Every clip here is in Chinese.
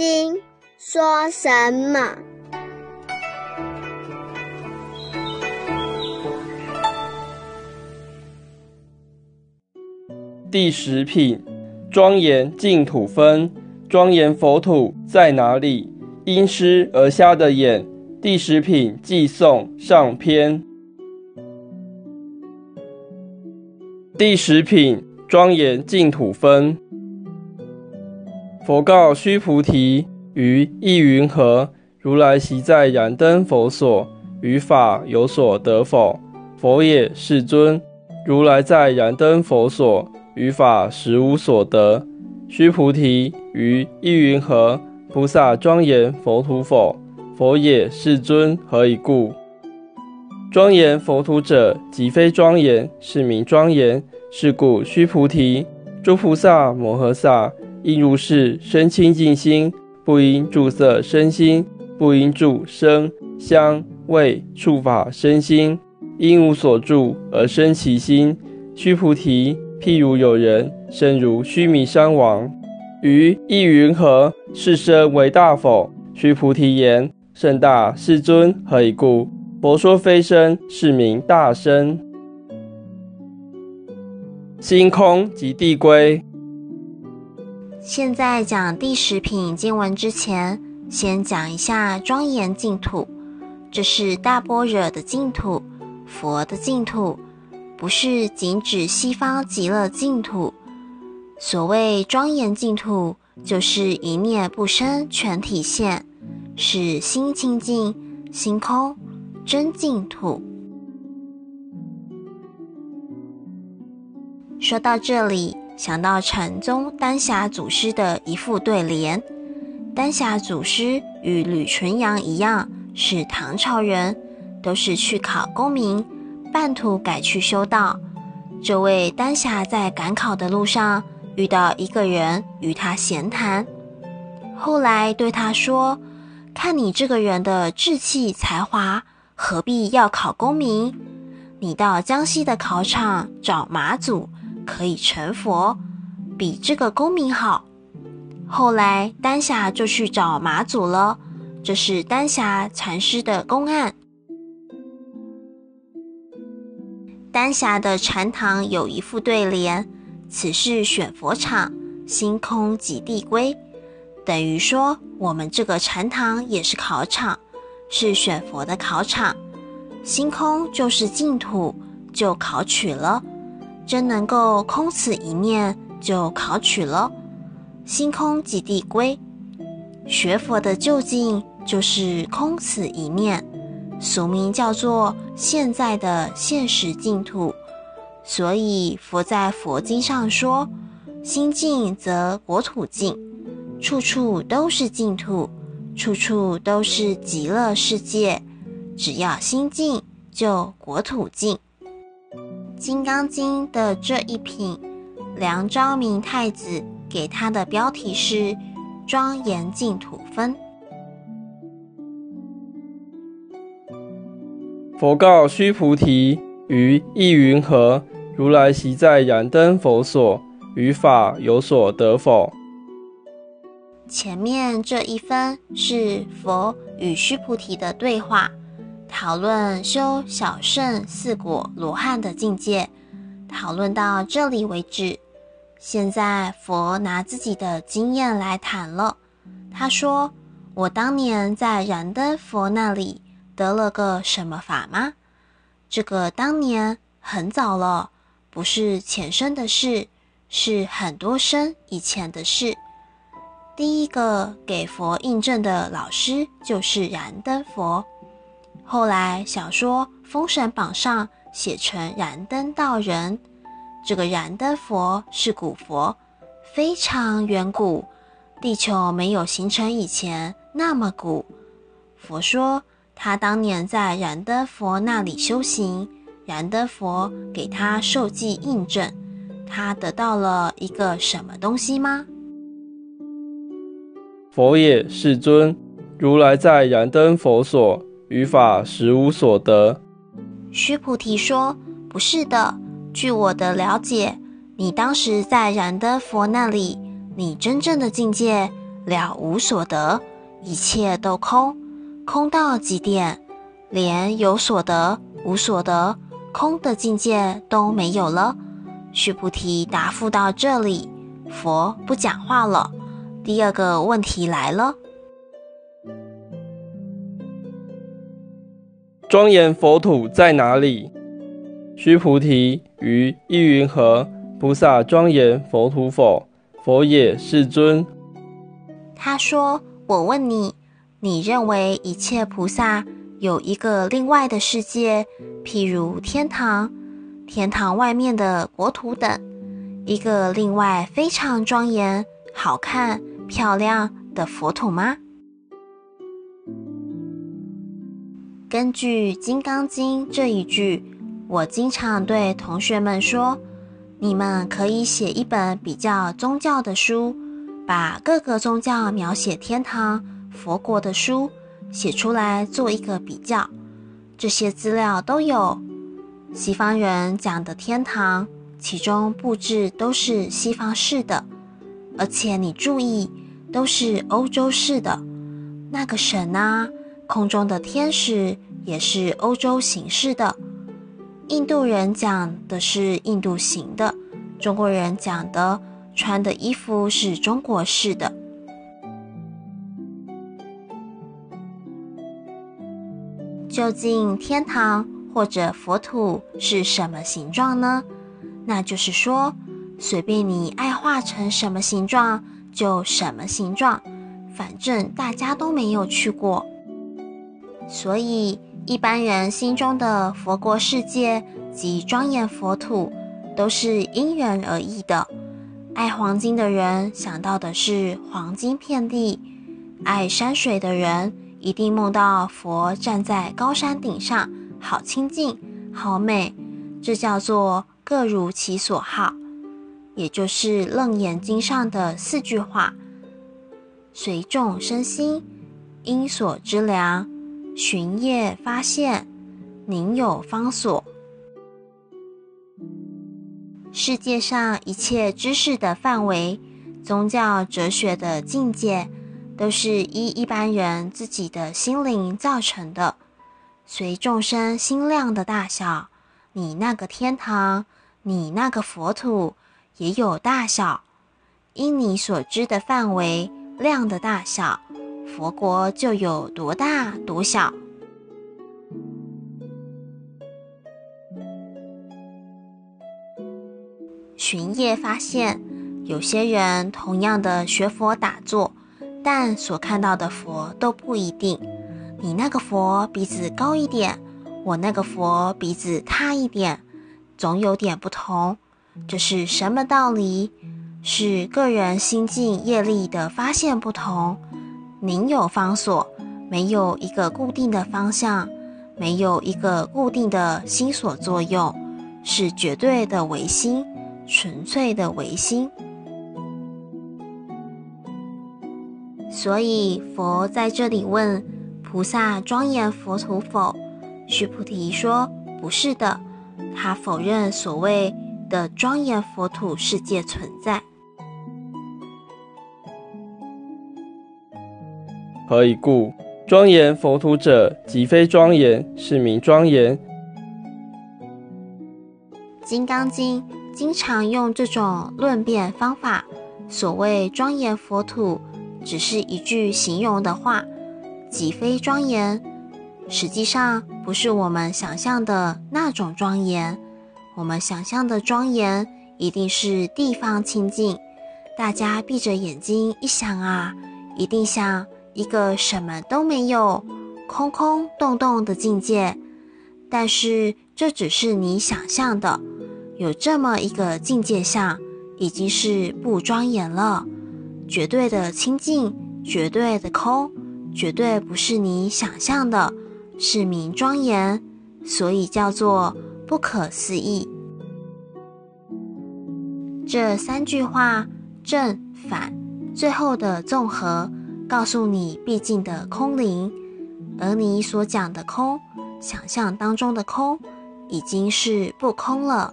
经》说什么？第十品，庄严净土分。庄严佛土在哪里？因失而瞎的眼。第十品寄送上篇。第十品庄严净土分。佛告须菩提：于意云何？如来昔在燃灯佛所，于法有所得否？佛也，世尊。如来在燃灯佛所，于法实无所得。须菩提。于意云何？菩萨庄严佛土否？佛也，世尊。何以故？庄严佛土者，即非庄严，是名庄严。是故，须菩提，诸菩萨摩诃萨应如是生清净心，不应住色生心，不应住声香味触法生心，应无所住而生其心。须菩提，譬如有人生如须弥山王。于意云何？是身为大否？须菩提言：甚大，世尊。何以故？佛说非身，是名大身。星空即地归。现在讲第十品经文之前，先讲一下庄严净土。这是大般若的净土，佛的净土，不是仅指西方极乐净土。所谓庄严净土，就是一念不生全体现，是心清净、心空真净土。说到这里，想到禅宗丹霞祖师的一副对联：丹霞祖师与吕纯阳一样，是唐朝人，都是去考功名，半途改去修道。这位丹霞在赶考的路上。遇到一个人与他闲谈，后来对他说：“看你这个人的志气才华，何必要考功名？你到江西的考场找马祖，可以成佛，比这个功名好。”后来丹霞就去找马祖了。这是丹霞禅师的公案。丹霞的禅堂有一副对联。此事选佛场，星空即地归，等于说我们这个禅堂也是考场，是选佛的考场。星空就是净土，就考取了，真能够空此一念就考取了。星空即地归，学佛的究竟就是空此一念，俗名叫做现在的现实净土。所以佛在佛经上说：“心净则国土净，处处都是净土，处处都是极乐世界。只要心净，就国土净。”《金刚经》的这一品，梁昭明太子给他的标题是“庄严净土分”。佛告须菩提：“于意云何？”如来习在燃灯佛所，于法有所得否？前面这一分是佛与须菩提的对话，讨论修小圣四果罗汉的境界，讨论到这里为止。现在佛拿自己的经验来谈了。他说：“我当年在燃灯佛那里得了个什么法吗？这个当年很早了。”不是前生的事，是很多生以前的事。第一个给佛印证的老师就是燃灯佛，后来小说《封神榜》上写成燃灯道人。这个燃灯佛是古佛，非常远古，地球没有形成以前那么古。佛说他当年在燃灯佛那里修行。燃灯佛给他受记印证，他得到了一个什么东西吗？佛也，世尊。如来在燃灯佛所，于法实无所得。须菩提说：“不是的。据我的了解，你当时在燃灯佛那里，你真正的境界了无所得，一切都空，空到极点，连有所得、无所得、空的境界都没有了。须菩提答复到这里，佛不讲话了。第二个问题来了：庄严佛土在哪里？须菩提，于意云何？菩萨庄严佛土否？佛也，世尊。他说：“我问你，你认为一切菩萨有一个另外的世界，譬如天堂、天堂外面的国土等，一个另外非常庄严、好看、漂亮的佛土吗？”根据《金刚经》这一句，我经常对同学们说：“你们可以写一本比较宗教的书。”把各个宗教描写天堂、佛国的书写出来，做一个比较。这些资料都有。西方人讲的天堂，其中布置都是西方式的，而且你注意，都是欧洲式的。那个神啊，空中的天使也是欧洲形式的。印度人讲的是印度型的，中国人讲的。穿的衣服是中国式的。究竟天堂或者佛土是什么形状呢？那就是说，随便你爱画成什么形状就什么形状，反正大家都没有去过。所以一般人心中的佛国世界及庄严佛土，都是因人而异的。爱黄金的人想到的是黄金遍地，爱山水的人一定梦到佛站在高山顶上，好清净，好美。这叫做各如其所好，也就是《楞严经》上的四句话：随众生心，因所知量，寻业发现，宁有方所。世界上一切知识的范围，宗教哲学的境界，都是依一般人自己的心灵造成的。随众生心量的大小，你那个天堂，你那个佛土也有大小。因你所知的范围量的大小，佛国就有多大多小。巡夜发现，有些人同样的学佛打坐，但所看到的佛都不一定。你那个佛鼻子高一点，我那个佛鼻子塌一点，总有点不同。这是什么道理？是个人心境业力的发现不同。宁有方所，没有一个固定的方向，没有一个固定的心所作用，是绝对的唯心。纯粹的唯心，所以佛在这里问菩萨：庄严佛土否？须菩提说：不是的，他否认所谓的庄严佛土世界存在。何以故？庄严佛土者，即非庄严，是名庄严。《金刚经》。经常用这种论辩方法。所谓庄严佛土，只是一句形容的话，即非庄严。实际上不是我们想象的那种庄严。我们想象的庄严，一定是地方清净。大家闭着眼睛一想啊，一定想一个什么都没有、空空洞洞的境界。但是这只是你想象的。有这么一个境界下，已经是不庄严了，绝对的清净，绝对的空，绝对不是你想象的，是名庄严，所以叫做不可思议。这三句话正反最后的综合，告诉你毕竟的空灵，而你所讲的空，想象当中的空，已经是不空了。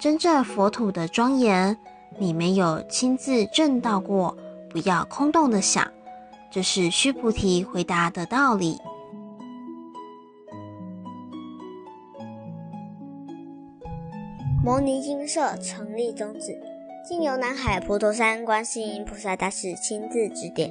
真正佛土的庄严，你没有亲自证到过，不要空洞的想。这是须菩提回答的道理。摩尼金舍成立宗旨，经由南海普陀山观世音菩萨大士亲自指点，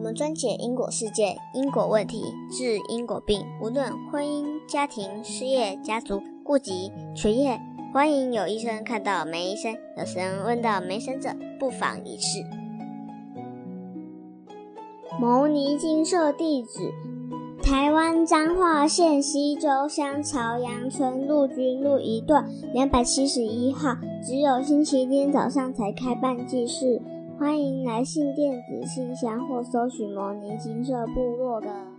我们专解因果世界、因果问题，治因果病，无论婚姻、家庭、事业、家族、户籍、学业，欢迎有医生看到没医生，有神问到没神者，不妨一试。牟尼金舍地址。台湾彰化县西周乡朝阳村陆军路一段两百七十一号，只有星期天早上才开办祭事，欢迎来信电子信箱或搜寻“摩尼金色部落”的。